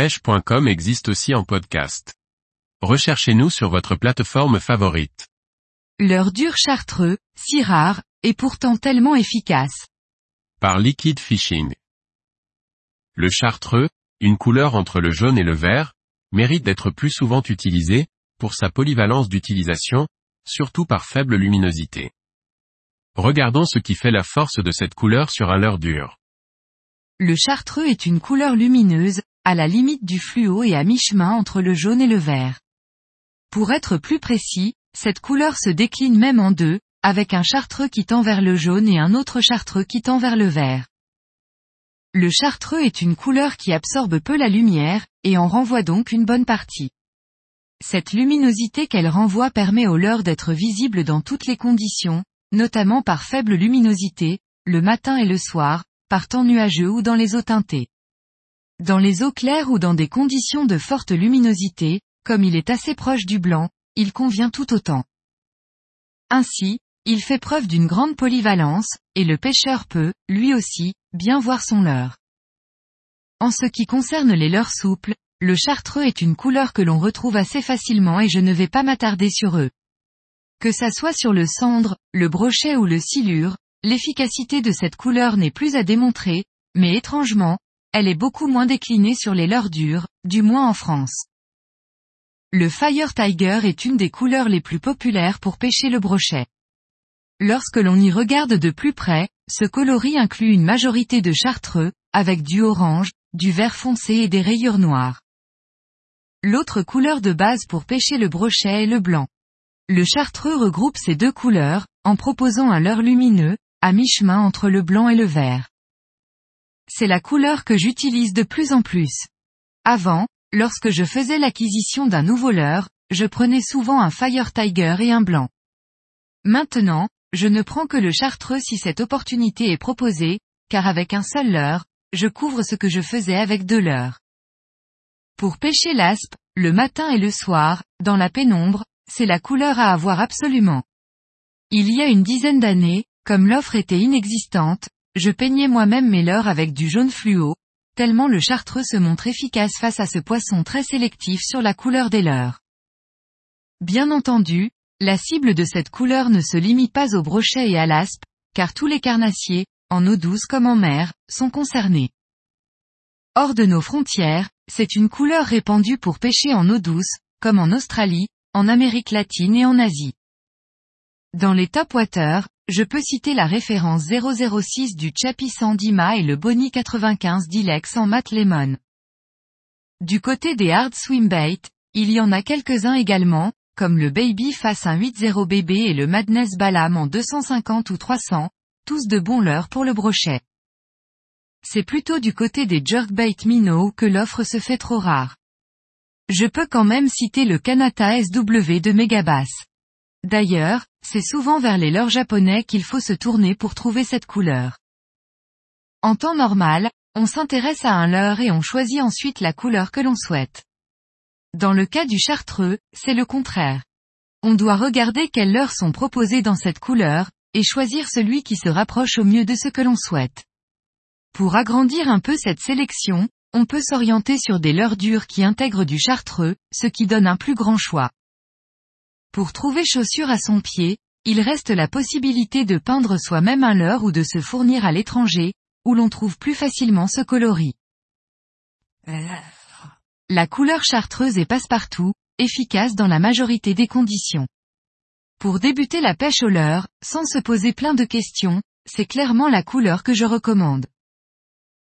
pêche.com existe aussi en podcast. Recherchez-nous sur votre plateforme favorite. Leur dur chartreux, si rare, et pourtant tellement efficace. Par Liquid Fishing. Le chartreux, une couleur entre le jaune et le vert, mérite d'être plus souvent utilisé, pour sa polyvalence d'utilisation, surtout par faible luminosité. Regardons ce qui fait la force de cette couleur sur un leurre dur. Le chartreux est une couleur lumineuse, à la limite du fluo et à mi-chemin entre le jaune et le vert. Pour être plus précis, cette couleur se décline même en deux, avec un chartreux qui tend vers le jaune et un autre chartreux qui tend vers le vert. Le chartreux est une couleur qui absorbe peu la lumière, et en renvoie donc une bonne partie. Cette luminosité qu'elle renvoie permet au leurre d'être visible dans toutes les conditions, notamment par faible luminosité, le matin et le soir, par temps nuageux ou dans les eaux teintées. Dans les eaux claires ou dans des conditions de forte luminosité, comme il est assez proche du blanc, il convient tout autant. Ainsi, il fait preuve d'une grande polyvalence, et le pêcheur peut, lui aussi, bien voir son leurre. En ce qui concerne les leurres souples, le chartreux est une couleur que l'on retrouve assez facilement et je ne vais pas m'attarder sur eux. Que ça soit sur le cendre, le brochet ou le silure, L'efficacité de cette couleur n'est plus à démontrer, mais étrangement, elle est beaucoup moins déclinée sur les leurres dures, du moins en France. Le Fire Tiger est une des couleurs les plus populaires pour pêcher le brochet. Lorsque l'on y regarde de plus près, ce coloris inclut une majorité de chartreux, avec du orange, du vert foncé et des rayures noires. L'autre couleur de base pour pêcher le brochet est le blanc. Le chartreux regroupe ces deux couleurs, en proposant un leurre lumineux, à mi-chemin entre le blanc et le vert. C'est la couleur que j'utilise de plus en plus. Avant, lorsque je faisais l'acquisition d'un nouveau leurre, je prenais souvent un Fire Tiger et un blanc. Maintenant, je ne prends que le chartreux si cette opportunité est proposée, car avec un seul leurre, je couvre ce que je faisais avec deux leurres. Pour pêcher l'aspe, le matin et le soir, dans la pénombre, c'est la couleur à avoir absolument. Il y a une dizaine d'années, comme l'offre était inexistante, je peignais moi-même mes leurres avec du jaune fluo, tellement le chartreux se montre efficace face à ce poisson très sélectif sur la couleur des leurres. Bien entendu, la cible de cette couleur ne se limite pas au brochet et à l'aspe, car tous les carnassiers, en eau douce comme en mer, sont concernés. Hors de nos frontières, c'est une couleur répandue pour pêcher en eau douce, comme en Australie, en Amérique latine et en Asie. Dans les top water, je peux citer la référence 006 du Chappie Sandima et le Bonnie 95 d'Ilex en mat lemon. Du côté des hard swim bait, il y en a quelques-uns également, comme le Baby Face 180 BB et le Madness Balam en 250 ou 300, tous de bons leurres pour le brochet. C'est plutôt du côté des jerkbait minnow que l'offre se fait trop rare. Je peux quand même citer le Kanata SW de Megabass. D'ailleurs, c'est souvent vers les leurres japonais qu'il faut se tourner pour trouver cette couleur. En temps normal, on s'intéresse à un leurre et on choisit ensuite la couleur que l'on souhaite. Dans le cas du chartreux, c'est le contraire. On doit regarder quels leurres sont proposés dans cette couleur, et choisir celui qui se rapproche au mieux de ce que l'on souhaite. Pour agrandir un peu cette sélection, on peut s'orienter sur des leurres dures qui intègrent du chartreux, ce qui donne un plus grand choix. Pour trouver chaussure à son pied, il reste la possibilité de peindre soi-même un leurre ou de se fournir à l'étranger, où l'on trouve plus facilement ce coloris. La couleur chartreuse est passe-partout, efficace dans la majorité des conditions. Pour débuter la pêche au leurre, sans se poser plein de questions, c'est clairement la couleur que je recommande.